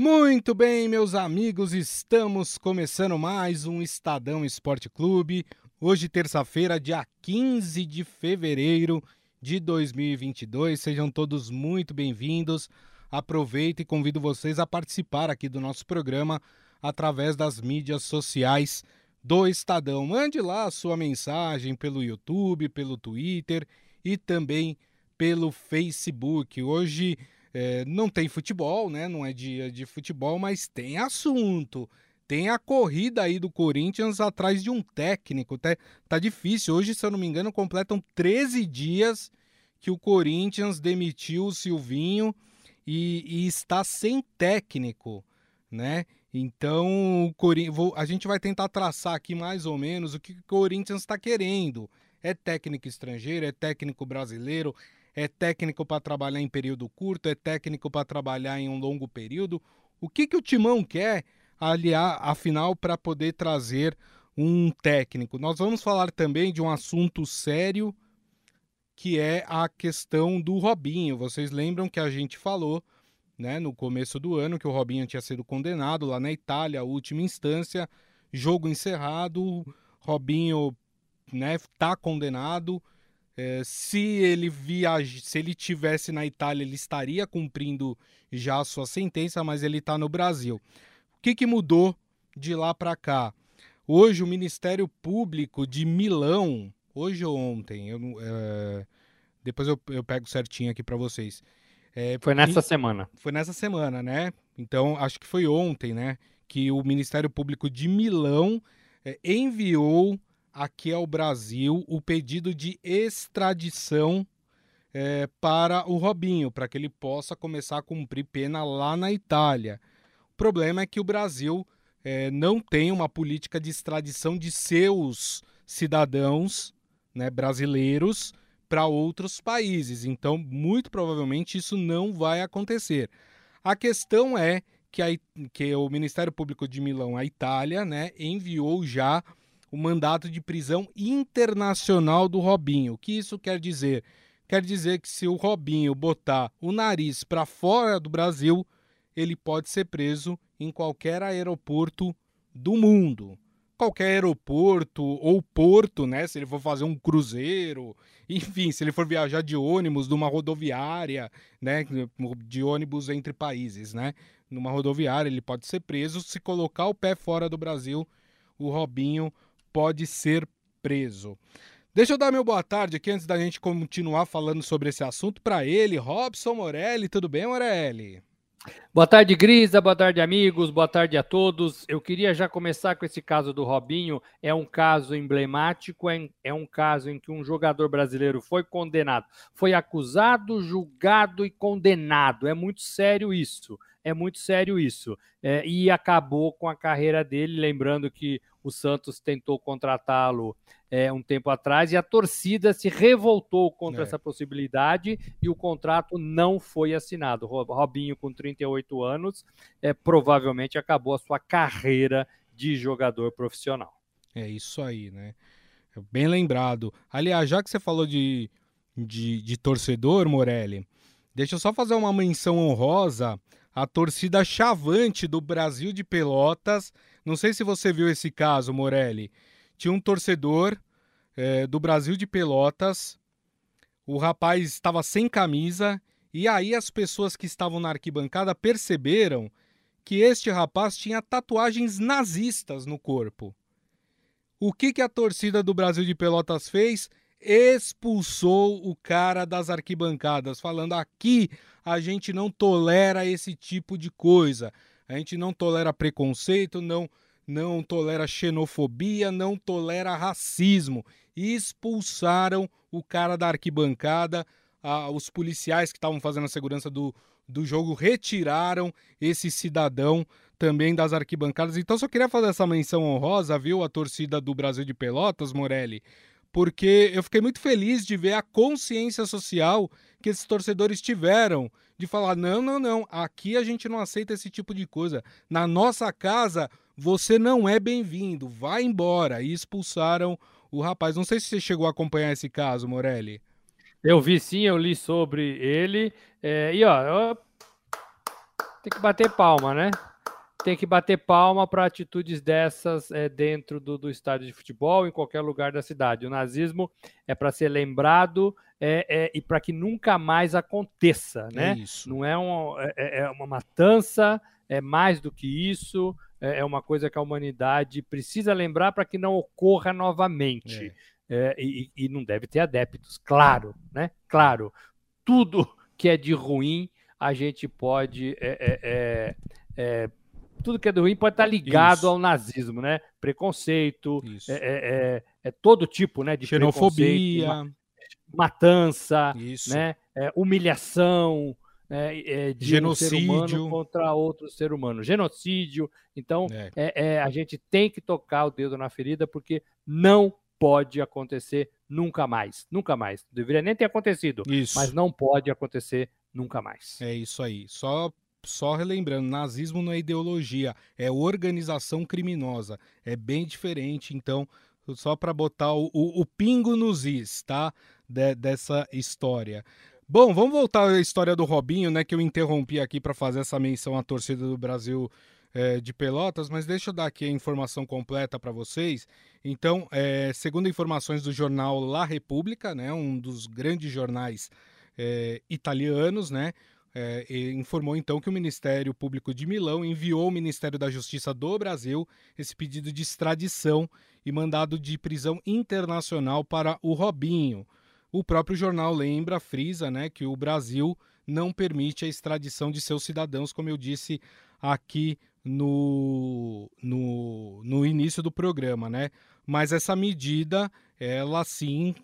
Muito bem, meus amigos, estamos começando mais um Estadão Esporte Clube. Hoje, terça-feira, dia 15 de fevereiro de 2022. Sejam todos muito bem-vindos. Aproveito e convido vocês a participar aqui do nosso programa através das mídias sociais do Estadão. Mande lá a sua mensagem pelo YouTube, pelo Twitter e também pelo Facebook. Hoje é, não tem futebol, né? Não é dia de futebol, mas tem assunto. Tem a corrida aí do Corinthians atrás de um técnico. Tá, tá difícil. Hoje, se eu não me engano, completam 13 dias que o Corinthians demitiu o Silvinho e, e está sem técnico, né? Então, o Corin... a gente vai tentar traçar aqui mais ou menos o que o Corinthians está querendo. É técnico estrangeiro, é técnico brasileiro, é técnico para trabalhar em período curto, é técnico para trabalhar em um longo período. O que, que o Timão quer, aliar, afinal, para poder trazer um técnico? Nós vamos falar também de um assunto sério, que é a questão do Robinho. Vocês lembram que a gente falou né, no começo do ano que o Robinho tinha sido condenado lá na Itália, última instância, jogo encerrado, Robinho né, tá condenado é, se ele viaja, se ele tivesse na Itália, ele estaria cumprindo já a sua sentença, mas ele está no Brasil. O que, que mudou de lá para cá? Hoje o Ministério Público de Milão, hoje ou ontem, eu, é, depois eu, eu, pego certinho aqui para vocês. É, foi nessa semana. Foi nessa semana, né? Então acho que foi ontem, né? Que o Ministério Público de Milão enviou aqui ao Brasil o pedido de extradição é, para o Robinho, para que ele possa começar a cumprir pena lá na Itália. O problema é que o Brasil é, não tem uma política de extradição de seus cidadãos né, brasileiros para outros países. Então, muito provavelmente, isso não vai acontecer. A questão é que, a, que o Ministério Público de Milão, a Itália, né, enviou já o mandato de prisão internacional do Robinho. O que isso quer dizer? Quer dizer que se o Robinho botar o nariz para fora do Brasil, ele pode ser preso em qualquer aeroporto do mundo. Qualquer aeroporto ou porto, né? Se ele for fazer um cruzeiro, enfim, se ele for viajar de ônibus numa rodoviária, né? De ônibus entre países, né? Numa rodoviária, ele pode ser preso. Se colocar o pé fora do Brasil, o Robinho pode ser preso. Deixa eu dar meu boa tarde aqui antes da gente continuar falando sobre esse assunto para ele, Robson Morelli. Tudo bem, Morelli? Boa tarde, Grisa. Boa tarde, amigos. Boa tarde a todos. Eu queria já começar com esse caso do Robinho. É um caso emblemático, é, é um caso em que um jogador brasileiro foi condenado, foi acusado, julgado e condenado. É muito sério isso é muito sério isso. É, e acabou com a carreira dele, lembrando que o Santos tentou contratá-lo é, um tempo atrás e a torcida se revoltou contra é. essa possibilidade e o contrato não foi assinado. Robinho, com 38 anos, é, provavelmente acabou a sua carreira de jogador profissional. É isso aí, né? Bem lembrado. Aliás, já que você falou de, de, de torcedor, Morelli, deixa eu só fazer uma menção honrosa a torcida chavante do Brasil de Pelotas. Não sei se você viu esse caso, Morelli. Tinha um torcedor é, do Brasil de Pelotas. O rapaz estava sem camisa e aí as pessoas que estavam na arquibancada perceberam que este rapaz tinha tatuagens nazistas no corpo. O que, que a torcida do Brasil de Pelotas fez? expulsou o cara das arquibancadas, falando aqui a gente não tolera esse tipo de coisa. A gente não tolera preconceito, não não tolera xenofobia, não tolera racismo. E expulsaram o cara da arquibancada. Ah, os policiais que estavam fazendo a segurança do, do jogo retiraram esse cidadão também das arquibancadas. Então só queria fazer essa menção honrosa, viu, a torcida do Brasil de Pelotas, Morelli, porque eu fiquei muito feliz de ver a consciência social que esses torcedores tiveram de falar: não, não, não, aqui a gente não aceita esse tipo de coisa. Na nossa casa, você não é bem-vindo, vai embora. E expulsaram o rapaz. Não sei se você chegou a acompanhar esse caso, Morelli. Eu vi sim, eu li sobre ele. É, e ó, eu Tem que bater palma, né? Tem que bater palma para atitudes dessas é, dentro do, do estádio de futebol, em qualquer lugar da cidade. O nazismo é para ser lembrado é, é, e para que nunca mais aconteça, né? isso. Não é, um, é, é, é uma matança, é mais do que isso, é, é uma coisa que a humanidade precisa lembrar para que não ocorra novamente. É. É, e, e, não deve ter adeptos, claro, né? Claro, tudo que é de ruim a gente pode é, é, tudo que é de ruim pode estar ligado Isso. ao nazismo, né? Preconceito, é, é, é, todo tipo, né? De xenofobia, matança, Isso. né? humilhação, é, é, de genocídio um ser humano contra outro ser humano, genocídio. Então, é. É, é. a gente tem que tocar o dedo na ferida porque não pode acontecer nunca mais, nunca mais. Deveria nem ter acontecido, isso. mas não pode acontecer nunca mais. É isso aí. Só só relembrando, nazismo não é ideologia, é organização criminosa. É bem diferente, então, só para botar o, o, o, pingo nos is, tá? De, dessa história. Bom, vamos voltar à história do Robinho, né? Que eu interrompi aqui para fazer essa menção à torcida do Brasil é, de Pelotas, mas deixa eu dar aqui a informação completa para vocês. Então, é, segundo informações do jornal La Repubblica, né, um dos grandes jornais é, italianos, né, é, informou então que o Ministério Público de Milão enviou ao Ministério da Justiça do Brasil esse pedido de extradição e mandado de prisão internacional para o Robinho. O próprio jornal lembra, frisa, né, que o Brasil não permite a extradição de seus cidadãos, como eu disse aqui no, no, no início do programa, né? Mas essa medida, ela sim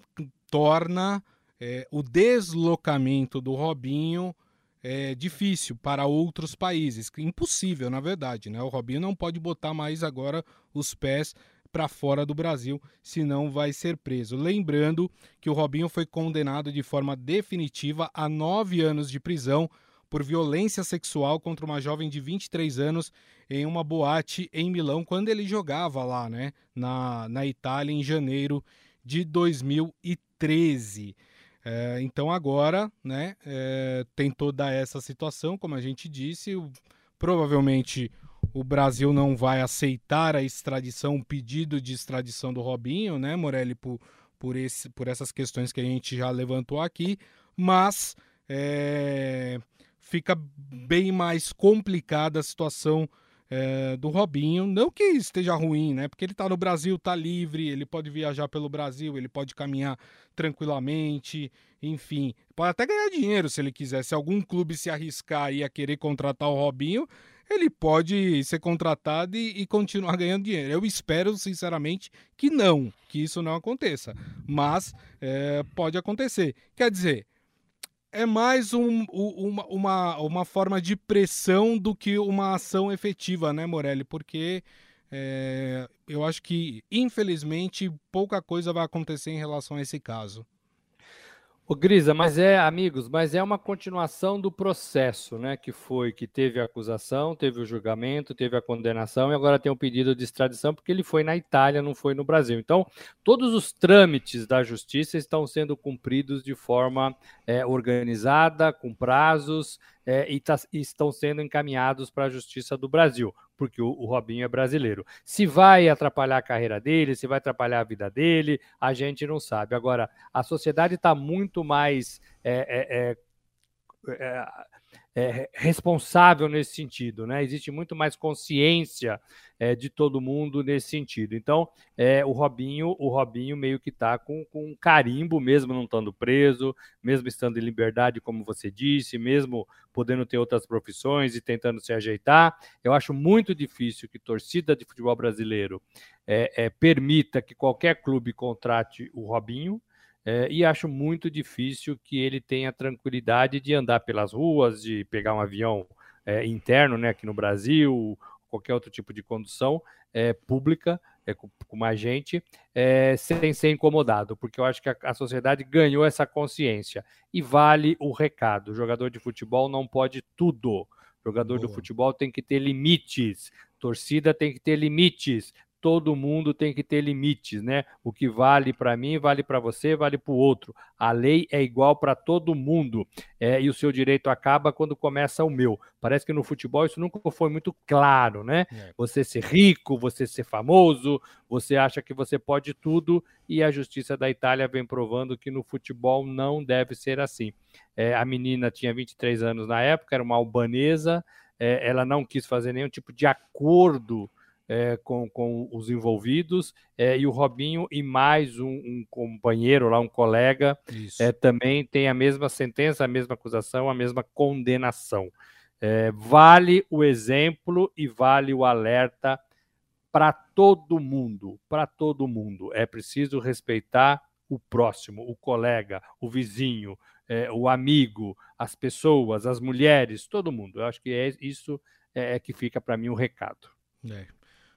torna é, o deslocamento do Robinho é, difícil para outros países. Impossível, na verdade, né? O Robinho não pode botar mais agora os pés para fora do Brasil, senão vai ser preso. Lembrando que o Robinho foi condenado de forma definitiva a nove anos de prisão por violência sexual contra uma jovem de 23 anos em uma boate em Milão, quando ele jogava lá, né, na, na Itália, em janeiro de 2013. É, então agora, né, é, tem toda essa situação, como a gente disse, o, provavelmente o Brasil não vai aceitar a extradição, o pedido de extradição do Robinho, né, Morelli, por, por, esse, por essas questões que a gente já levantou aqui, mas é, fica bem mais complicada a situação é, do Robinho. Não que esteja ruim, né? Porque ele está no Brasil, está livre, ele pode viajar pelo Brasil, ele pode caminhar tranquilamente, enfim. Pode até ganhar dinheiro se ele quiser. Se algum clube se arriscar e a querer contratar o Robinho, ele pode ser contratado e, e, continuar ganhando dinheiro. Eu espero, sinceramente, que não, que isso não aconteça. Mas é, pode acontecer. Quer dizer, é mais um, uma, uma, uma forma de pressão do que uma ação efetiva, né, Morelli? Porque é, eu acho que, infelizmente, pouca coisa vai acontecer em relação a esse caso. Ô Grisa, mas é, amigos, mas é uma continuação do processo, né? Que foi que teve a acusação, teve o julgamento, teve a condenação e agora tem o um pedido de extradição, porque ele foi na Itália, não foi no Brasil. Então, todos os trâmites da justiça estão sendo cumpridos de forma é, organizada, com prazos, é, e, tá, e, estão sendo encaminhados para a Justiça do Brasil, porque o, o, Robinho é brasileiro. Se vai atrapalhar a carreira dele, se vai atrapalhar a vida dele, a gente não sabe. Agora, a sociedade está muito mais. É, é, é, é responsável nesse sentido, né? Existe muito mais consciência é, de todo mundo nesse sentido. Então, é, o Robinho, o Robinho meio que está com, com um carimbo, mesmo não estando preso, mesmo estando em liberdade, como você disse, mesmo podendo ter outras profissões e tentando se ajeitar. Eu acho muito difícil que torcida de futebol brasileiro é, é, permita que qualquer clube contrate o Robinho. É, e acho muito difícil que ele tenha tranquilidade de andar pelas ruas, de pegar um avião é, interno, né, aqui no Brasil, qualquer outro tipo de condução é, pública, é, com, com, mais gente, é, sem ser incomodado, porque eu acho que a, a, sociedade ganhou essa consciência. E vale o recado: o jogador de futebol não pode tudo. O jogador Boa. do futebol tem que ter limites, torcida tem que ter limites, todo mundo tem que ter limites, né? O que vale para mim, vale para você, vale para o outro. A lei é igual para todo mundo é, e o seu direito acaba quando começa o meu. Parece que no futebol isso nunca foi muito claro, né? É. Você ser rico, você ser famoso, você acha que você pode tudo e a justiça da Itália vem provando que no futebol não deve ser assim. É, a menina tinha 23 anos na época, era uma albanesa, é, ela não quis fazer nenhum tipo de acordo é, com, com os envolvidos, é, e o Robinho e mais um, um companheiro lá, um colega, é, também tem a mesma sentença, a mesma acusação, a mesma condenação. É, vale o exemplo e vale o alerta para todo mundo, para todo mundo. É preciso respeitar o próximo, o colega, o vizinho, é, o amigo, as pessoas, as mulheres, todo mundo. Eu acho que é isso é, é que fica para mim o recado. É.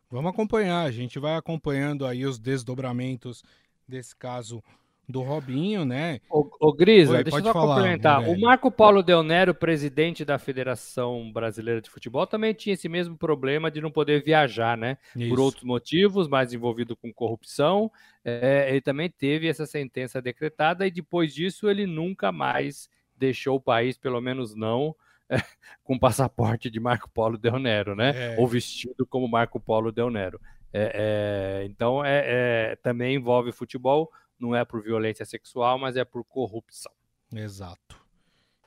Vamos acompanhar, a gente vai acompanhando aí os desdobramentos desse caso do Robinho, né? Ô, ô Grisa, Oi, deixa eu só falar, complementar. Morelli. O Marco Paulo Del Nero, presidente da Federação Brasileira de Futebol, também tinha esse mesmo problema de não poder viajar, né? Isso. Por outros motivos, mais envolvido com corrupção. É, ele também teve essa sentença decretada e depois disso ele nunca mais deixou o país, pelo menos não com passaporte de Marco Polo Del Nero, né? É. Ou vestido como Marco Polo Del Nero. É, é, então, é, é, também envolve futebol, não é por violência sexual, mas é por corrupção. Exato.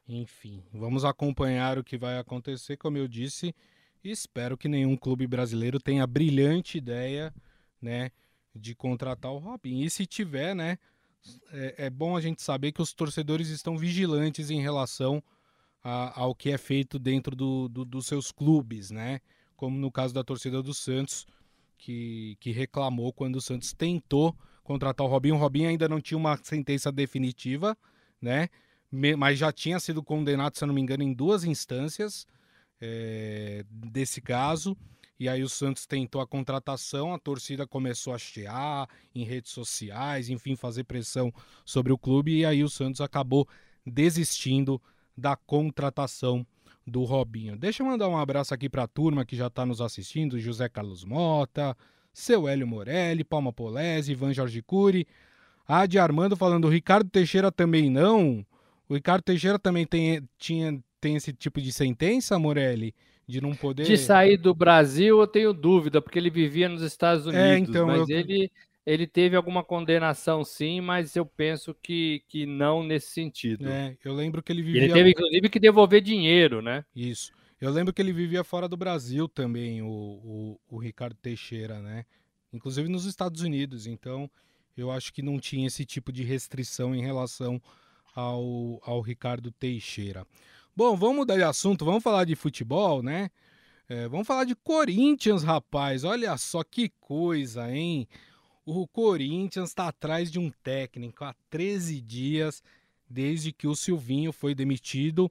Enfim, vamos acompanhar o que vai acontecer, como eu disse, e espero que nenhum clube brasileiro tenha a brilhante ideia, né, de contratar o Robin. E se tiver, né, é, é bom a gente saber que os torcedores estão vigilantes em relação a, ao que é feito dentro do, do, dos seus clubes, né? Como no caso da torcida do Santos, que, que reclamou quando o Santos tentou contratar o Robinho. O Robinho ainda não tinha uma sentença definitiva, né? Mas já tinha sido condenado, se eu não me engano, em duas instâncias é, desse caso. E aí o Santos tentou a contratação, a torcida começou a chiar em redes sociais, enfim, fazer pressão sobre o clube, e aí o Santos acabou desistindo da contratação do Robinho. Deixa eu mandar um abraço aqui para a turma que já está nos assistindo: José Carlos Mota, seu Hélio Morelli, Palma Polese, Ivan Jorge Cury. A de Armando falando, o Ricardo Teixeira também não. O Ricardo Teixeira também tem, tinha, tem esse tipo de sentença, Morelli? De não poder. De sair do Brasil, eu tenho dúvida, porque ele vivia nos Estados é, Unidos. É, então, mas eu... ele ele teve alguma condenação, sim, mas eu penso que, que não nesse sentido. É, eu lembro que ele vivia. Ele teve, inclusive, que devolver dinheiro, né? Isso. Eu lembro que ele vivia fora do Brasil também, o, o, o Ricardo Teixeira, né? Inclusive nos Estados Unidos. Então, eu acho que não tinha esse tipo de restrição em relação ao, ao Ricardo Teixeira. Bom, vamos mudar de assunto, vamos falar de futebol, né? É, vamos falar de Corinthians, rapaz. Olha só que coisa, hein? O Corinthians está atrás de um técnico há 13 dias, desde que o Silvinho foi demitido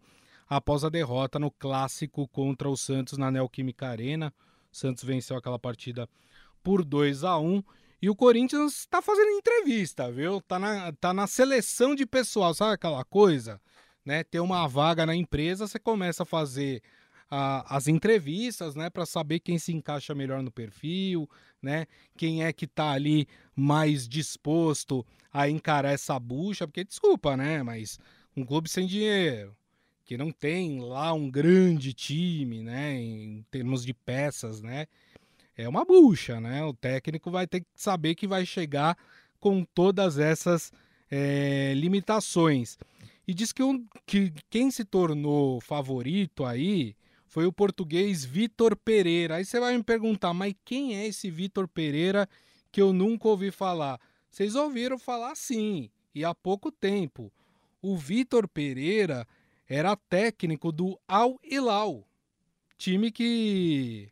após a derrota no clássico contra o Santos na Neoquímica Arena. O Santos venceu aquela partida por 2 a 1 e o Corinthians está fazendo entrevista, viu? Tá na, tá na seleção de pessoal, sabe aquela coisa? Né? Ter uma vaga na empresa, você começa a fazer a, as entrevistas, né, para saber quem se encaixa melhor no perfil, né, quem é que está ali mais disposto a encarar essa bucha, porque desculpa, né, mas um clube sem dinheiro, que não tem lá um grande time, né, em termos de peças, né, é uma bucha, né? O técnico vai ter que saber que vai chegar com todas essas é, limitações. E diz que, um, que quem se tornou favorito aí foi o português Vitor Pereira. Aí você vai me perguntar, mas quem é esse Vitor Pereira que eu nunca ouvi falar? Vocês ouviram falar sim, e há pouco tempo. O Vitor Pereira era técnico do Al Hilal, time que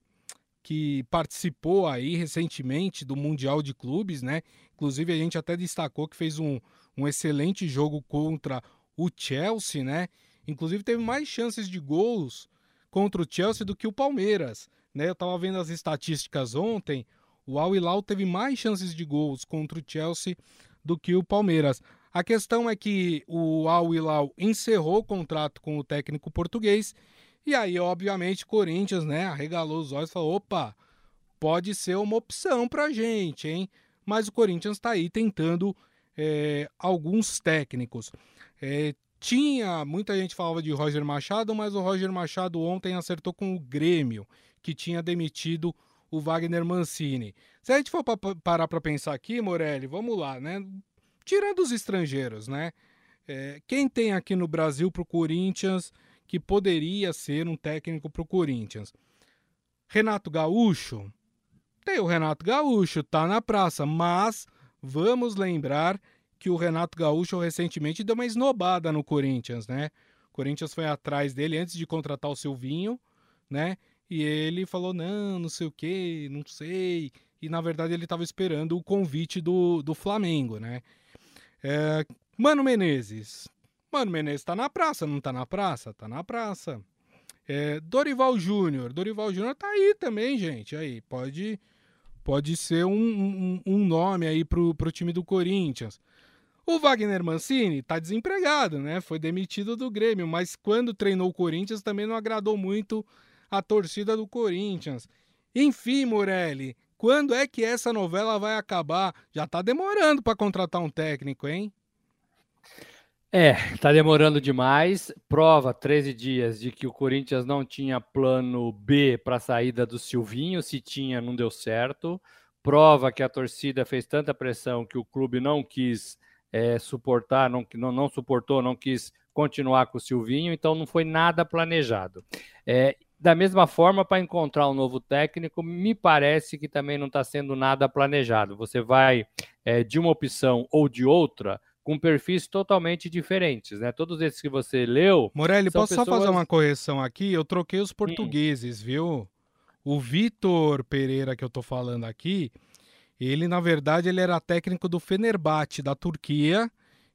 que participou aí recentemente do Mundial de Clubes, né? Inclusive a gente até destacou que fez um, um excelente jogo contra o Chelsea, né? Inclusive teve mais chances de gols contra o Chelsea do que o Palmeiras. Né? Eu estava vendo as estatísticas ontem. O Al Hilal teve mais chances de gols contra o Chelsea do que o Palmeiras. A questão é que o Al Hilal encerrou o contrato com o técnico português e aí, obviamente, Corinthians, né, arregalou os olhos e falou: opa, pode ser uma opção para gente, hein? Mas o Corinthians está aí tentando é, alguns técnicos. É, tinha, muita gente falava de Roger Machado, mas o Roger Machado ontem acertou com o Grêmio, que tinha demitido o Wagner Mancini. Se a gente for pra, parar para pensar aqui, Morelli, vamos lá, né? Tirando os estrangeiros, né? É, quem tem aqui no Brasil para o Corinthians que poderia ser um técnico para o Corinthians? Renato Gaúcho? Tem o Renato Gaúcho, tá na praça, mas vamos lembrar que o Renato Gaúcho recentemente deu uma esnobada no Corinthians, né? O Corinthians foi atrás dele antes de contratar o Silvinho, né? E ele falou: não, não sei o que, não sei. E na verdade ele estava esperando o convite do, do Flamengo, né? É, Mano Menezes. Mano Menezes tá na praça, não tá na praça? Tá na praça. É, Dorival Júnior. Dorival Júnior tá aí também, gente. Aí, pode, pode ser um, um, um nome aí pro, pro time do Corinthians. O Wagner Mancini tá desempregado, né? Foi demitido do Grêmio, mas quando treinou o Corinthians também não agradou muito a torcida do Corinthians. Enfim, Morelli, quando é que essa novela vai acabar? Já tá demorando para contratar um técnico, hein? É, tá demorando demais. Prova 13 dias de que o Corinthians não tinha plano B para a saída do Silvinho, se tinha, não deu certo. Prova que a torcida fez tanta pressão que o clube não quis é, suportar, não, não, não suportou, não quis continuar com o Silvinho, então não foi nada planejado. É, da mesma forma, para encontrar um novo técnico, me parece que também não está sendo nada planejado. Você vai é, de uma opção ou de outra com perfis totalmente diferentes, né? Todos esses que você leu. Morelli, posso pessoas... só fazer uma correção aqui? Eu troquei os hum. portugueses, viu? O Vitor Pereira que eu tô falando aqui, ele, na verdade, ele era técnico do Fenerbahçe, da Turquia,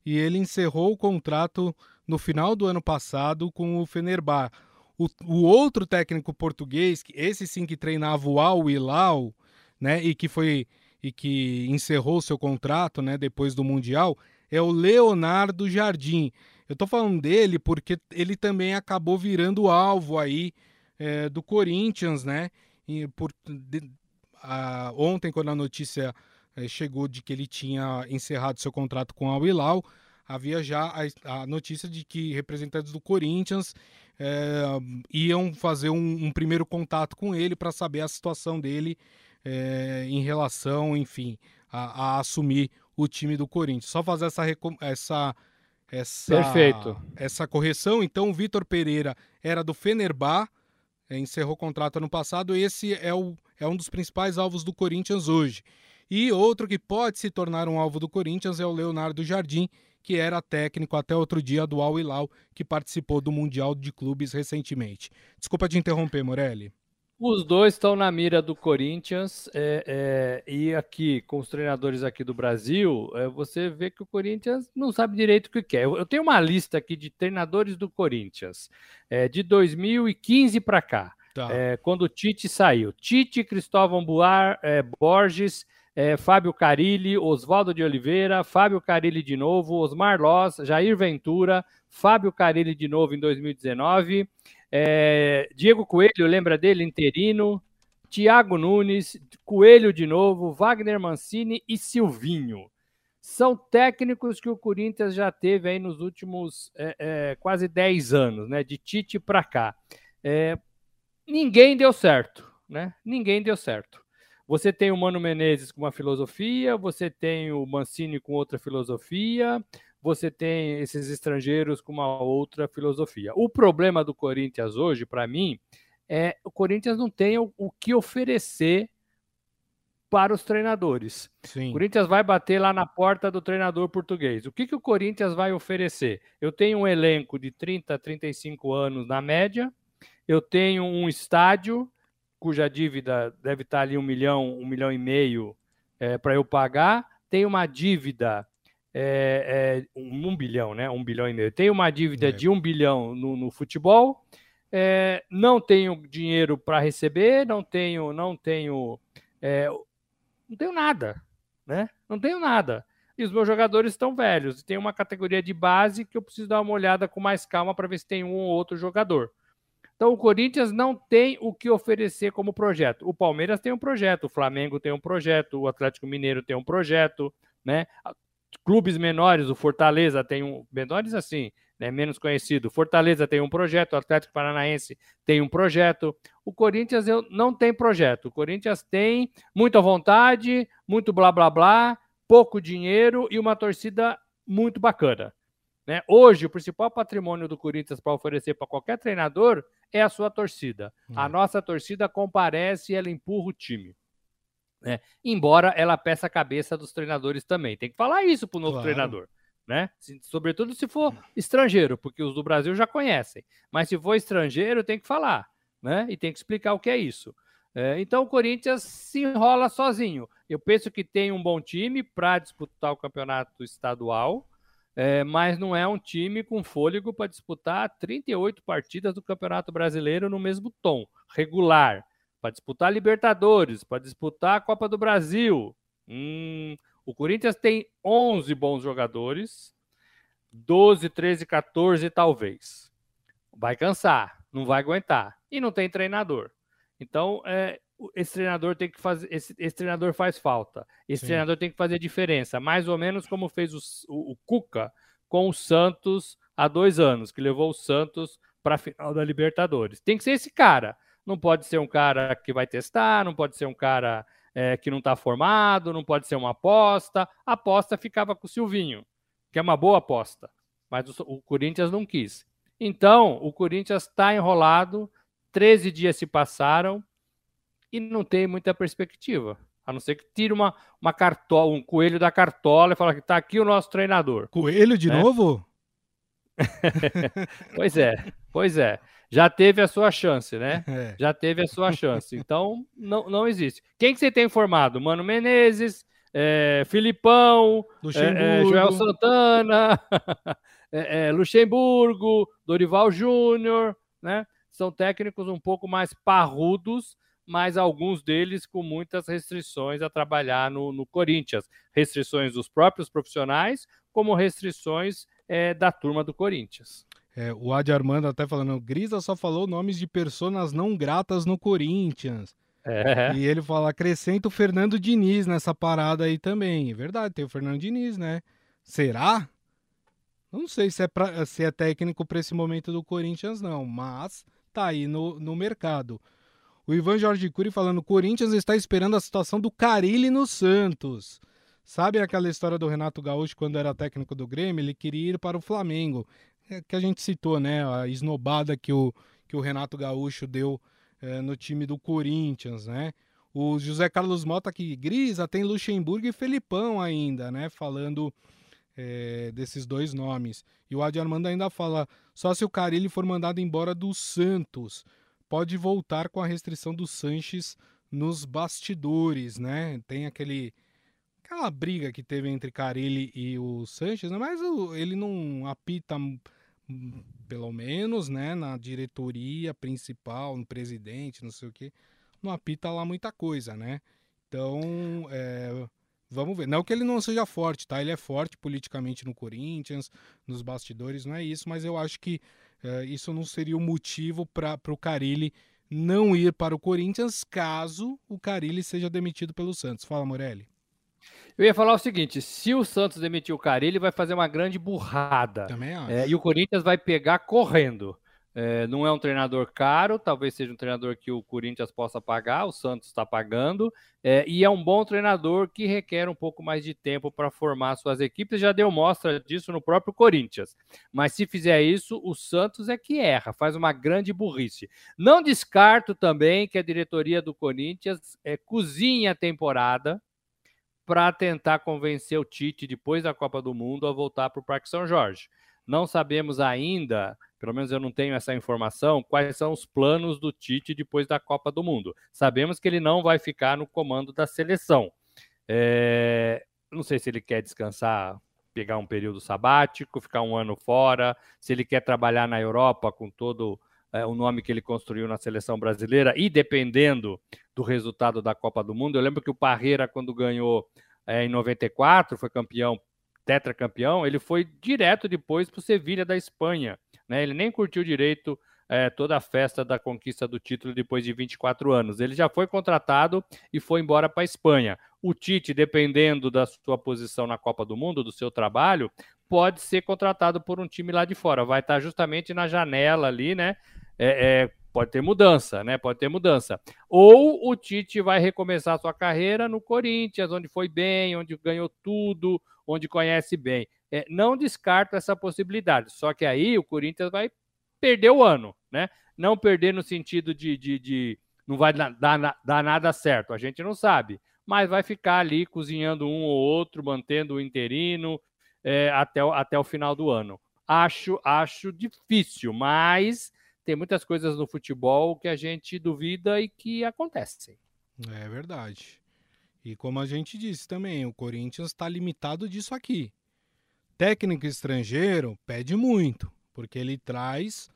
e ele encerrou o contrato no final do ano passado com o Fenerbahçe. O, o outro técnico português, esse sim que treinava o Al Hilal, né, e que foi e que encerrou seu contrato, né, depois do Mundial, é o Leonardo Jardim. Eu tô falando dele porque ele também acabou virando alvo aí é, do Corinthians, né? E por, de, a, ontem, quando a notícia é, chegou de que ele tinha encerrado seu contrato com a Willau, havia já a, a, notícia de que representantes do Corinthians é, iam fazer um, um, primeiro contato com ele para saber a situação dele é, em relação, enfim, a, a, assumir o time do Corinthians. Só fazer essa, essa, essa, Perfeito. essa correção. Então, o Vitor Pereira era do Fenerbah, encerrou o contrato ano passado. Esse é, o, é um dos principais alvos do Corinthians hoje. E outro que pode se tornar um alvo do Corinthians é o Leonardo Jardim, que era técnico até outro dia do Al Hilal, que participou do Mundial de Clubes recentemente. Desculpa te interromper, Morelli. Os dois estão na mira do Corinthians é, é, e aqui com os treinadores aqui do Brasil, é, você vê que o Corinthians não sabe direito o que quer. Eu, eu tenho uma lista aqui de treinadores do Corinthians é, de 2015 para cá, tá. É, quando o Tite saiu. Tite, Cristóvão Buar, é, Borges, Fábio Carilli, Oswaldo de Oliveira, Fábio Carilli de novo, Osmar Loz, Jair Ventura, Fábio Carilli de novo em 2019. É, Diego Coelho, lembra dele? Interino. Thiago Nunes, Coelho de novo, Wagner Mancini e Silvinho. São técnicos que o Corinthians já teve aí nos últimos é, é, quase 10 anos, né? De Tite para cá. É, ninguém deu certo, né? Ninguém deu certo. Você tem o Mano Menezes com uma filosofia, você tem o Mancini com outra filosofia, você tem esses estrangeiros com uma outra filosofia. O problema do Corinthians hoje, para mim, é o Corinthians não tem o, o, que oferecer para os treinadores. Sim. O Corinthians vai bater lá na porta do treinador português. O que, que o Corinthians vai oferecer? Eu tenho um elenco de 30, 35 anos na média, eu tenho um estádio cuja dívida deve estar ali um milhão, um milhão e meio é, para eu pagar, tem uma dívida é, é, um, bilhão, né? Um bilhão e meio. Tem uma dívida é. de um bilhão no, no futebol. É, não tenho dinheiro para receber, não tenho, não tenho, é, não tenho nada, né? Não tenho nada. E os meus jogadores estão velhos. Tem uma categoria de base que eu preciso dar uma olhada com mais calma para ver se tem um ou outro jogador. Então o Corinthians não tem o que oferecer como projeto. O Palmeiras tem um projeto, o Flamengo tem um projeto, o Atlético Mineiro tem um projeto, né? Clubes menores, o Fortaleza tem um. Menores assim, né, menos conhecido. Fortaleza tem um projeto, o Atlético Paranaense tem um projeto. O Corinthians não tem projeto. O Corinthians tem muita vontade, muito blá blá blá, pouco dinheiro e uma torcida muito bacana. Né? Hoje, o principal patrimônio do Corinthians para oferecer para qualquer treinador é a sua torcida. A nossa torcida comparece e ela empurra o time. Né? Embora ela peça a cabeça dos treinadores também. Tem que falar isso para o novo claro. treinador. Né? Se, sobretudo se for estrangeiro, porque os do Brasil já conhecem. Mas se for estrangeiro, tem que falar. Né? E tem que explicar o que é isso. É, então o Corinthians se enrola sozinho. Eu penso que tem um bom time para disputar o campeonato estadual, é, mas não é um time com fôlego para disputar 38 partidas do Campeonato Brasileiro no mesmo tom, regular, para disputar Libertadores, para disputar a Copa do Brasil. Hum, o Corinthians tem 11 bons jogadores, 12, 13, 14 talvez. Vai cansar, não vai aguentar. E não tem treinador. Então, é, esse treinador tem que fazer. Esse, esse treinador faz falta. Esse Sim. treinador tem que fazer diferença. Mais ou menos como fez o, o, o Cuca com o Santos há dois anos, que levou o Santos para a final da Libertadores. Tem que ser esse cara. Não pode ser um cara que vai testar, não pode ser um cara é, que não está formado, não pode ser uma aposta. A aposta ficava com o Silvinho, que é uma boa aposta, mas o, o Corinthians não quis. Então, o Corinthians está enrolado, 13 dias se passaram e não tem muita perspectiva. A não ser que tire uma, uma cartola, um coelho da cartola e fala que está aqui o nosso treinador. Coelho de né? novo? pois é, pois é já teve a sua chance, né? É. Já teve a sua chance. Então, não, não existe. Quem que você tem formado? Mano Menezes, é, Filipão, é, é, Joel Santana, é, é, Luxemburgo, Dorival Júnior, né? São técnicos um pouco mais parrudos, mas alguns deles com muitas restrições a trabalhar no, no Corinthians. Restrições dos próprios profissionais, como restrições é, da turma do Corinthians. É, o Adi Armando até falando, Grisa só falou nomes de pessoas não gratas no Corinthians. É. E ele fala, acrescenta o Fernando Diniz nessa parada aí também. É verdade, tem o Fernando Diniz, né? Será? Não sei se é, pra, se é técnico para esse momento do Corinthians, não, mas tá aí no, no mercado. O Ivan Jorge Cury falando, Corinthians está esperando a situação do Carilli no Santos. Sabe aquela história do Renato Gaúcho quando era técnico do Grêmio? Ele queria ir para o Flamengo. É, que a gente citou, né? A esnobada que o, que o Renato Gaúcho deu é, no time do Corinthians, né? O José Carlos Mota aqui, Grisa, tem Luxemburgo e Felipão ainda, né? Falando é, desses dois nomes. E o Adi Armando ainda fala: só se o Carilli for mandado embora do Santos, pode voltar com a restrição do Sanches nos bastidores, né? Tem aquele aquela briga que teve entre Carilli e o Sanches, né? mas o, ele não apita pelo menos, né, na diretoria principal, no presidente, não sei o que, não apita lá muita coisa, né? Então, é, vamos ver. Não que ele não seja forte, tá? Ele é forte politicamente no Corinthians, nos bastidores, não é isso, mas eu acho que é, isso não seria o motivo para o Carilli não ir para o Corinthians caso o Carilli seja demitido pelo Santos. Fala, Morelli. Eu ia falar o seguinte: se o Santos demitir o cara, ele vai fazer uma grande burrada. Também acho. É, e o Corinthians vai pegar correndo. É, não é um treinador caro, talvez seja um treinador que o Corinthians possa pagar, o Santos está pagando, é, e é um bom treinador que requer um pouco mais de tempo para formar suas equipes. Já deu mostra disso no próprio Corinthians. Mas se fizer isso, o Santos é que erra, faz uma grande burrice. Não descarto também que a diretoria do Corinthians é, cozinha a temporada para tentar convencer o Tite, depois da Copa do Mundo, a voltar para o Parque São Jorge. Não sabemos ainda, pelo menos eu não tenho essa informação, quais são os planos do Tite depois da Copa do Mundo. Sabemos que ele não vai ficar no comando da seleção. É... Não sei se ele quer descansar, pegar um período sabático, ficar um ano fora, se ele quer trabalhar na Europa com todo é, o nome que ele construiu na seleção brasileira e dependendo do resultado da Copa do Mundo. Eu lembro que o Parreira, quando ganhou é, em 94, foi campeão, tetracampeão, ele foi direto depois para o Sevilha da Espanha. Né? Ele nem curtiu direito é, toda a festa da conquista do título depois de 24 anos. Ele já foi contratado e foi embora para a Espanha. O Tite, dependendo da sua posição na Copa do Mundo, do seu trabalho, pode ser contratado por um time lá de fora. Vai estar justamente na janela ali, né? É, é, pode ter mudança, né? Pode ter mudança. Ou o Tite vai recomeçar sua carreira no Corinthians, onde foi bem, onde ganhou tudo, onde conhece bem. É, não descarto essa possibilidade. Só que aí o Corinthians vai perder o ano, né? Não perder no sentido de, de, de não vai dar, dar, nada certo, a gente não sabe. Mas vai ficar ali cozinhando um ou outro, mantendo o interino é, até, até o final do ano. Acho, acho difícil, mas tem muitas coisas no futebol que a gente duvida e que acontecem. É verdade. E como a gente disse também, o Corinthians está limitado disso aqui. Técnico estrangeiro pede muito, porque ele traz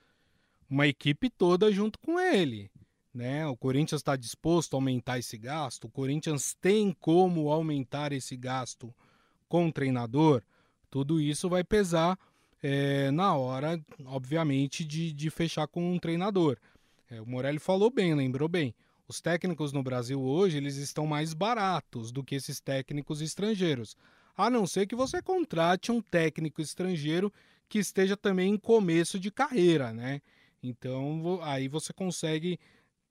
uma equipe toda junto com ele. Né? O Corinthians está disposto a aumentar esse gasto, o Corinthians tem como aumentar esse gasto com o treinador. Tudo isso vai pesar é, na hora, obviamente, de, de fechar com um treinador. É, o Morelli falou bem, lembrou bem. Os técnicos no Brasil hoje eles estão mais baratos do que esses técnicos estrangeiros. A não ser que você contrate um técnico estrangeiro que esteja também em começo de carreira, né? Então aí você consegue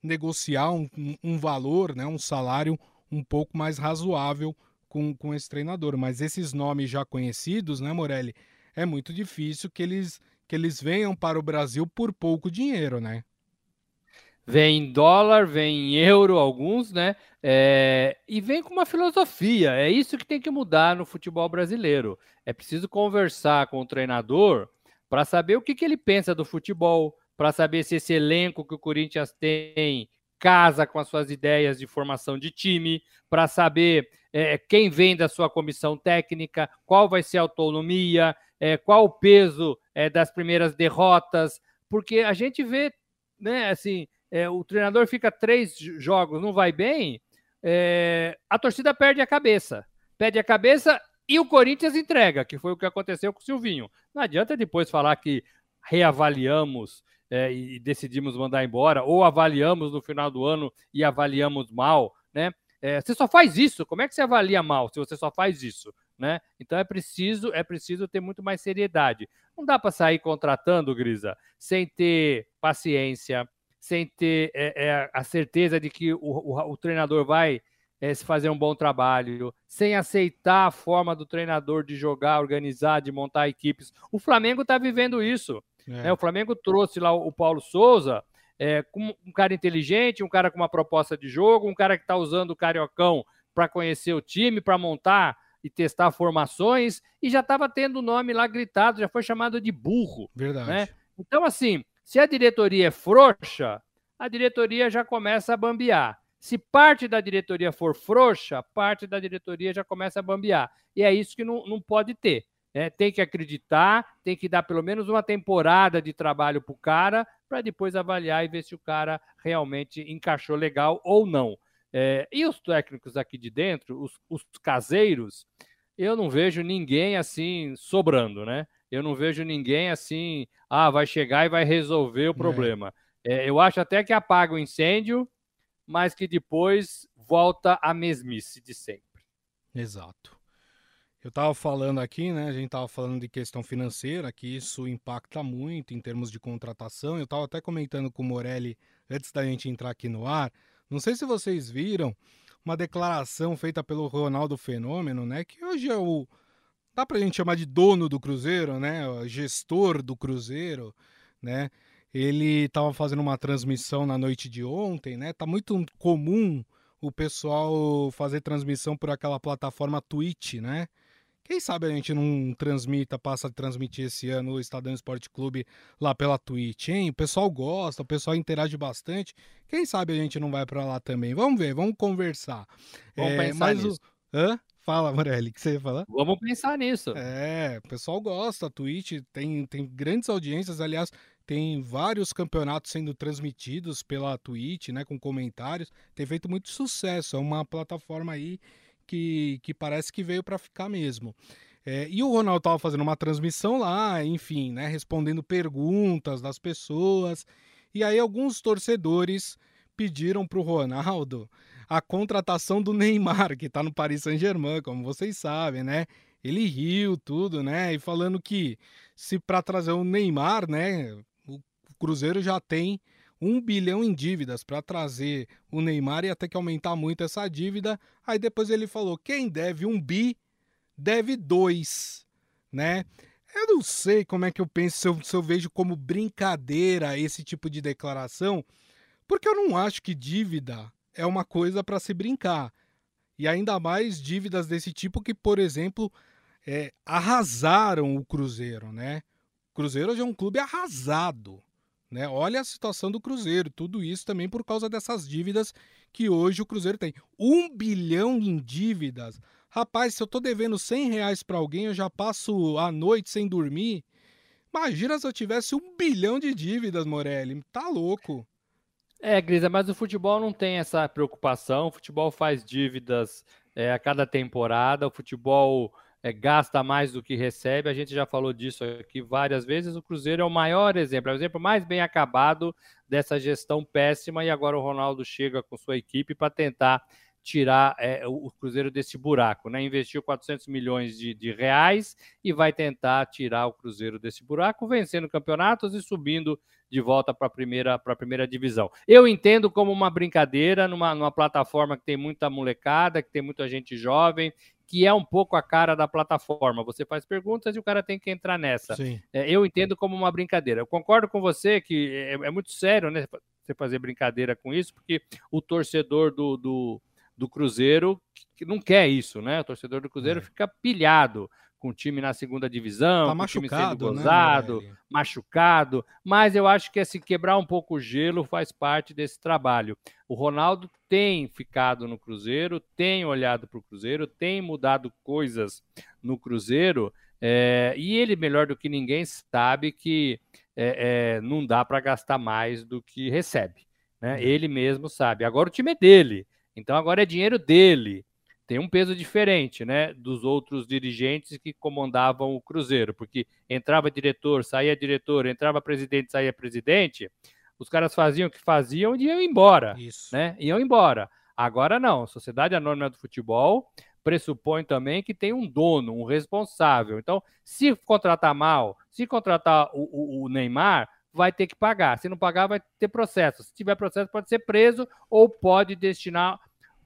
negociar um, um valor, né, um salário um pouco mais razoável com, com esse treinador. Mas esses nomes já conhecidos, né, Morelli, é muito difícil que eles, que eles venham para o Brasil por pouco dinheiro, né? Vem em dólar, vem em euro, alguns, né? É, e vem com uma filosofia. É isso que tem que mudar no futebol brasileiro. É preciso conversar com o treinador para saber o que, que ele pensa do futebol, para saber se esse elenco que o Corinthians tem casa com as suas ideias de formação de time, para saber é, quem vem da sua comissão técnica, qual vai ser a autonomia, é, qual o peso é, das primeiras derrotas, porque a gente vê, né, assim, é, o treinador fica três jogos, não vai bem, é, a torcida perde a cabeça. Perde a cabeça e o Corinthians entrega, que foi o que aconteceu com o Silvinho. Não adianta depois falar que reavaliamos é, e decidimos mandar embora, ou avaliamos no final do ano e avaliamos mal, né? É, você só faz isso. Como é que você avalia mal se você só faz isso? Né? Então é preciso, é preciso ter muito mais seriedade. Não dá para sair contratando, Grisa, sem ter paciência, sem ter é, é, a certeza de que o, o, o treinador vai é, se fazer um bom trabalho, sem aceitar a forma do treinador de jogar, organizar, de montar equipes. O Flamengo está vivendo isso. Né? O Flamengo trouxe lá o Paulo Souza é, com um cara inteligente, um cara com uma proposta de jogo, um cara que está usando o Cariocão para conhecer o time, para montar e testar formações, e já estava tendo o nome lá gritado, já foi chamado de burro. Verdade. Né? Então, assim, se a diretoria é frouxa, a diretoria já começa a bambear. Se parte da diretoria for frouxa, parte da diretoria já começa a bambear. E é isso que não, não pode ter. É, tem que acreditar, tem que dar pelo menos uma temporada de trabalho para o cara, para depois avaliar e ver se o cara realmente encaixou legal ou não. É, e os técnicos aqui de dentro, os, os, caseiros, eu não vejo ninguém assim sobrando, né? Eu não vejo ninguém assim, ah, vai chegar e vai resolver o é. problema. É. eu acho até que apaga o incêndio, mas que depois volta a mesmice de sempre. Exato. Eu estava falando aqui, né? A gente estava falando de questão financeira, que isso impacta muito em termos de contratação. Eu estava até comentando com o Morelli antes da gente entrar aqui no ar. Não sei se vocês viram uma declaração feita pelo Ronaldo Fenômeno, né? Que hoje é o. Dá pra gente chamar de dono do Cruzeiro, né? Gestor do Cruzeiro, né? Ele estava fazendo uma transmissão na noite de ontem, né? Tá muito comum o pessoal fazer transmissão por aquela plataforma Twitch, né? Quem sabe a gente não transmita, passa a transmitir esse ano o Estadão Esporte Clube lá pela Twitch, hein? O pessoal gosta, o pessoal interage bastante. Quem sabe a gente não vai para lá também? Vamos ver, vamos conversar. Vamos é, pensar nisso. O... Hã? Fala, Morelli, o que você ia falar? Vamos pensar nisso. É, o pessoal gosta, a Twitch tem, tem grandes audiências, aliás, tem vários campeonatos sendo transmitidos pela Twitch, né, com comentários, tem feito muito sucesso, é uma plataforma aí que, que parece que veio para ficar mesmo. É, e o Ronaldo estava fazendo uma transmissão lá, enfim, né, respondendo perguntas das pessoas. E aí alguns torcedores pediram para o Ronaldo a contratação do Neymar, que está no Paris Saint-Germain, como vocês sabem, né? Ele riu tudo, né? E falando que se para trazer o Neymar, né, o Cruzeiro já tem um bilhão em dívidas para trazer o Neymar e ter que aumentar muito essa dívida. Aí depois ele falou: quem deve um bi deve dois, né? Eu não sei como é que eu penso, se eu, se eu vejo como brincadeira esse tipo de declaração, porque eu não acho que dívida é uma coisa para se brincar. E ainda mais dívidas desse tipo que, por exemplo, é, arrasaram o Cruzeiro, né? O Cruzeiro hoje é um clube arrasado. Né? Olha a situação do Cruzeiro, tudo isso também por causa dessas dívidas que hoje o Cruzeiro tem. Um bilhão em dívidas. Rapaz, se eu tô devendo 100 reais para alguém, eu já passo a noite sem dormir. Imagina se eu tivesse um bilhão de dívidas, Morelli. Tá louco. É, Grisa, mas o futebol não tem essa preocupação. O futebol faz dívidas é, a cada temporada. O futebol é, gasta mais do que recebe. A gente já falou disso aqui várias vezes. O Cruzeiro é o maior exemplo, é o exemplo mais bem acabado dessa gestão péssima. E agora o Ronaldo chega com sua equipe para tentar tirar é, o Cruzeiro desse buraco, né? Investiu 400 milhões de, de, reais e vai tentar tirar o Cruzeiro desse buraco, vencendo campeonatos e subindo de volta para a primeira, primeira divisão. Eu entendo como uma brincadeira numa, numa plataforma que tem muita molecada, que tem muita gente jovem que é um pouco a cara da plataforma. Você faz perguntas e o cara tem que entrar nessa. É, eu entendo como uma brincadeira. Eu concordo com você que é, é, muito sério né, você fazer brincadeira com isso, porque o torcedor do, do, do Cruzeiro que não quer isso, né? O torcedor do Cruzeiro é. fica pilhado com o time na segunda divisão, tá com o time sendo né, gozado, né, machucado, mas eu acho que assim, quebrar um pouco o gelo faz parte desse trabalho. O Ronaldo tem ficado no Cruzeiro, tem olhado para o Cruzeiro, tem mudado coisas no Cruzeiro, é, e ele, melhor do que ninguém, sabe que é, é, não dá para gastar mais do que recebe. Né? Uhum. Ele mesmo sabe. Agora o time é dele, então agora é dinheiro dele tem um peso diferente, né, dos outros dirigentes que comandavam o Cruzeiro, porque entrava diretor, saía diretor, entrava presidente, saía presidente, os caras faziam o que faziam e iam embora, Isso. né? Iam embora. Agora não, Sociedade Anônima do Futebol pressupõe também que tem um dono, um responsável. Então, se contratar mal, se contratar o, o, o Neymar, vai ter que pagar. Se não pagar, vai ter processo. Se tiver processo, pode ser preso ou pode destinar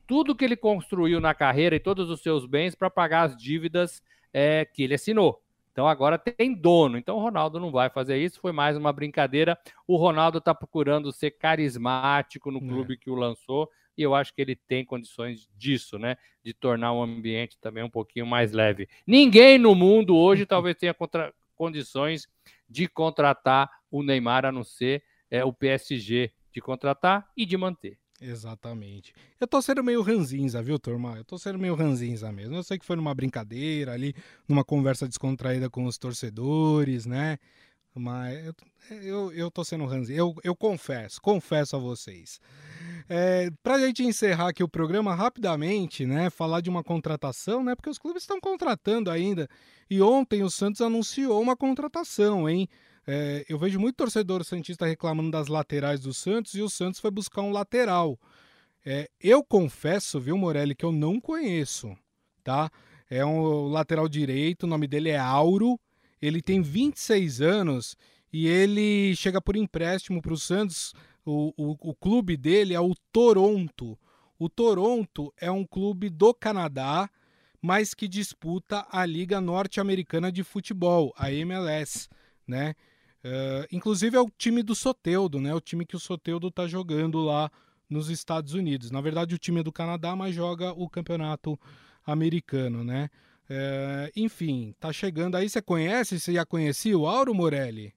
tudo que ele construiu na carreira e todos os seus bens para pagar as dívidas é, que ele assinou. Então agora tem dono. Então o Ronaldo não vai fazer isso. Foi mais uma brincadeira. O Ronaldo está procurando ser carismático no é. clube é. que o lançou. E eu acho que ele tem condições disso, né? De tornar o ambiente também um pouquinho mais leve. Ninguém no mundo hoje talvez tenha contra... condições de contratar o Neymar, a não ser é, o PSG de contratar e de manter. Exatamente. Eu tô sendo meio ranzinza, viu, turma? Eu tô sendo meio ranzinza mesmo. Eu sei que foi numa brincadeira ali, numa conversa descontraída com os torcedores, né? Mas eu, eu, tô sendo ranzinza. Eu, eu confesso, confesso a vocês. É, pra gente encerrar aqui o programa rapidamente, né? Falar de uma contratação, né? Porque os clubes estão contratando ainda. E ontem o Santos anunciou uma contratação, hein? É, eu vejo muito torcedor santista reclamando das laterais do Santos e o Santos foi buscar um lateral. É, eu confesso, viu, Morelli, que eu não conheço, tá? É um lateral direito, o nome dele é Auro, ele tem 26 anos e ele chega por empréstimo para o Santos. O, o, clube dele é o Toronto. O Toronto é um clube do Canadá, mas que disputa a Liga Norte-Americana de Futebol, a MLS, né? Uh, inclusive é o time do Soteudo, né? O time que o Soteudo tá jogando lá nos Estados Unidos. Na verdade, o time é do Canadá, mas joga o campeonato americano, né? Uh, enfim, tá chegando aí. Você conhece? Você já conhecia o Auro Morelli?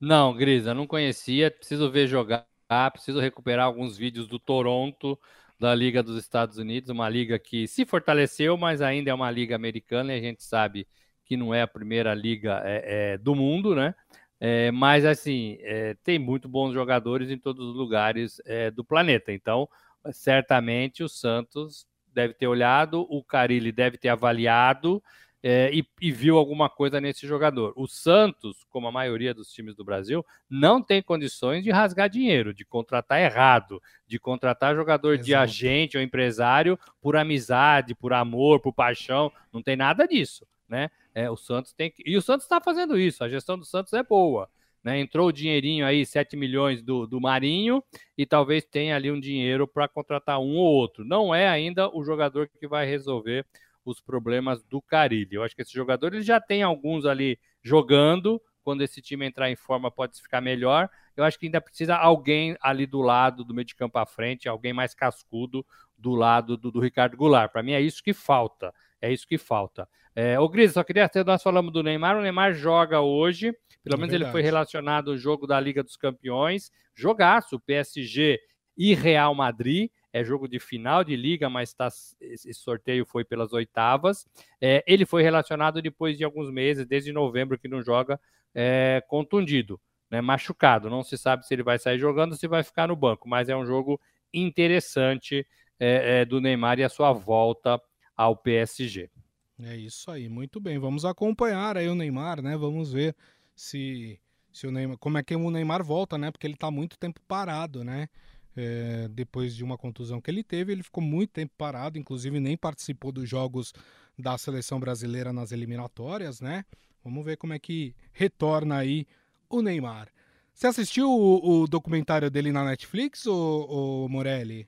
Não, Grisa, não conhecia. Preciso ver jogar. Preciso recuperar alguns vídeos do Toronto, da Liga dos Estados Unidos, uma liga que se fortaleceu, mas ainda é uma liga americana e a gente sabe que não é a primeira liga é, é, do mundo, né? É, mas assim, é, tem muito bons jogadores em todos os lugares é, do planeta. Então, certamente o Santos deve ter olhado, o Carilli deve ter avaliado é, e, e, viu alguma coisa nesse jogador. O Santos, como a maioria dos times do Brasil, não tem condições de rasgar dinheiro, de contratar errado, de contratar jogador Exato. de agente ou empresário por amizade, por amor, por paixão. Não tem nada disso, né? É, o Santos tem que... E o Santos está fazendo isso, a gestão do Santos é boa. Né? Entrou o dinheirinho aí, 7 milhões do, do Marinho, e talvez tenha ali um dinheiro para contratar um ou outro. Não é ainda o jogador que vai resolver os problemas do Carilli. Eu acho que esse jogador ele já tem alguns ali jogando. Quando esse time entrar em forma, pode ficar melhor. Eu acho que ainda precisa alguém ali do lado, do meio de campo à frente, alguém mais cascudo do lado do, do Ricardo Goulart. Para mim é isso que falta. É isso que falta. É, ô Gris, só queria ter, nós falamos do Neymar. O Neymar joga hoje. Pelo é menos verdade. ele foi relacionado ao jogo da Liga dos Campeões. Jogaço, PSG e Real Madrid. É jogo de final de liga, mas tá, esse sorteio foi pelas oitavas. É, ele foi relacionado depois de alguns meses, desde novembro que não joga, é, contundido, né, machucado. Não se sabe se ele vai sair jogando ou se vai ficar no banco, mas é um jogo interessante é, é do Neymar e a sua volta ao PSG. É isso aí, muito bem. Vamos acompanhar aí o Neymar, né? Vamos ver se, se o Neymar, como é que o Neymar volta, né? Porque ele está muito tempo parado, né? É, depois de uma contusão que ele teve, ele ficou muito tempo parado, inclusive nem participou dos jogos da seleção brasileira nas eliminatórias, né? Vamos ver como é que retorna aí o Neymar. Você assistiu o, o documentário dele na Netflix, ou Morelli?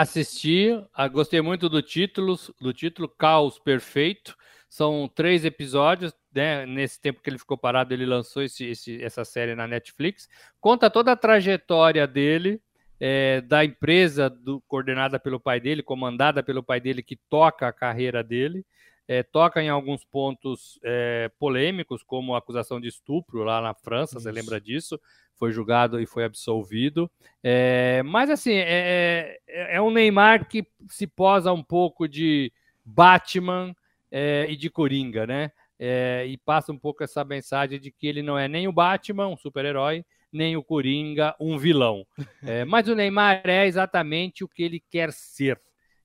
Assisti, ah, gostei muito do título, do título Caos Perfeito. São três episódios, né? Nesse tempo que ele ficou parado, ele lançou esse, esse, essa série na Netflix. Conta toda a trajetória dele, é, da empresa do, coordenada pelo pai dele, comandada pelo pai dele, que toca a carreira dele. É, toca em alguns pontos é, polêmicos, como a acusação de estupro lá na França, Isso. você lembra disso? Foi julgado e foi absolvido. É, mas assim, é, é, é um Neymar que se posa um pouco de Batman é, e de Coringa, né? É, e passa um pouco essa mensagem de que ele não é nem o Batman, um super-herói, nem o Coringa, um vilão. Mas o Neymar é exatamente o que ele quer ser.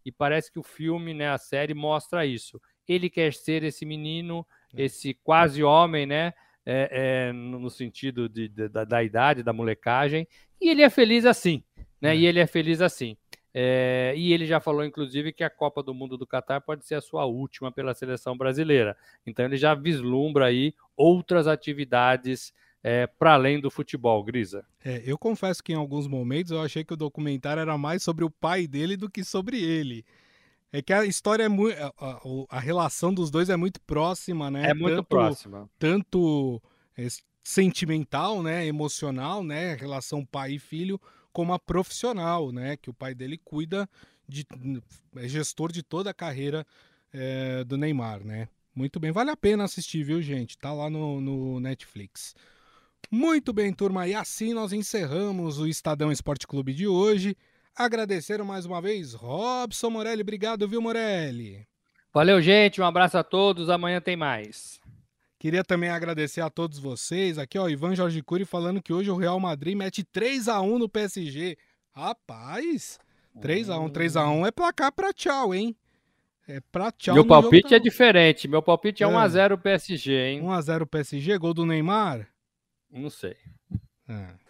E parece que o filme, né, a série, mostra isso ele quer ser esse menino, é. esse quase homem, né? É, é, no sentido de, de, da, da, idade, da molecagem, e ele é feliz assim, né? É. E ele é feliz assim. É, e ele já falou, inclusive, que a Copa do Mundo do Catar pode ser a sua última pela seleção brasileira. Então ele já vislumbra aí outras atividades é, para além do futebol, Grisa. É, eu confesso que em alguns momentos eu achei que o documentário era mais sobre o pai dele do que sobre ele. É que a história é muito. A, a, relação dos dois é muito próxima, né? É muito tanto, próxima. Tanto é, sentimental, né? Emocional, né? Relação pai e filho, como a profissional, né? Que o pai dele cuida de. É gestor de toda a carreira é, do Neymar, né? Muito bem, vale a pena assistir, viu, gente? Tá lá no, no Netflix. Muito bem, turma, e assim nós encerramos o Estadão Esporte Clube de hoje. Agradecer mais uma vez, Robson Morelli. Obrigado, viu, Morelli? Valeu, gente. Um abraço a todos. Amanhã tem mais. Queria também agradecer a todos vocês. Aqui, ó, Ivan Jorge Cury falando que hoje o Real Madrid mete 3 a 1 no PSG. Rapaz, 3 a 1 3 a 1 é placar pra tchau, hein? É pra tchau. Meu palpite é diferente. Meu palpite é, é. 1x0 PSG, hein? 1x0 PSG, gol do Neymar? Não sei. É.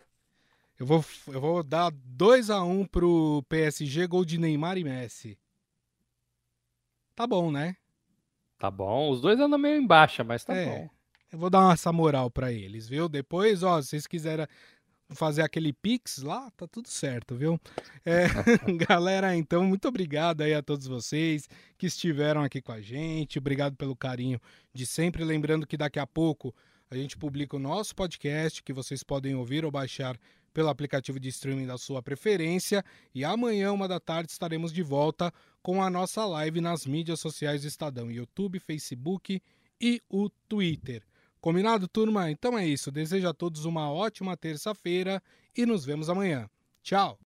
Eu vou, eu vou dar 2 a 1 pro PSG, gol de Neymar e Messi. Tá bom, né? Tá bom. Os dois andam meio em baixa, mas tá é, bom. Eu vou dar essa moral para eles, viu? Depois, ó, se vocês quiserem fazer aquele pix lá, tá tudo certo, viu? É, galera, então, muito obrigado aí a todos vocês que estiveram aqui com a gente. Obrigado pelo carinho de sempre. Lembrando que daqui a pouco a gente publica o nosso podcast que vocês podem ouvir ou baixar pelo aplicativo de streaming da sua preferência. E amanhã, uma da tarde, estaremos de volta com a nossa live nas mídias sociais do Estadão: YouTube, Facebook e o Twitter. Combinado, turma? Então é isso. Desejo a todos uma ótima terça-feira e nos vemos amanhã. Tchau!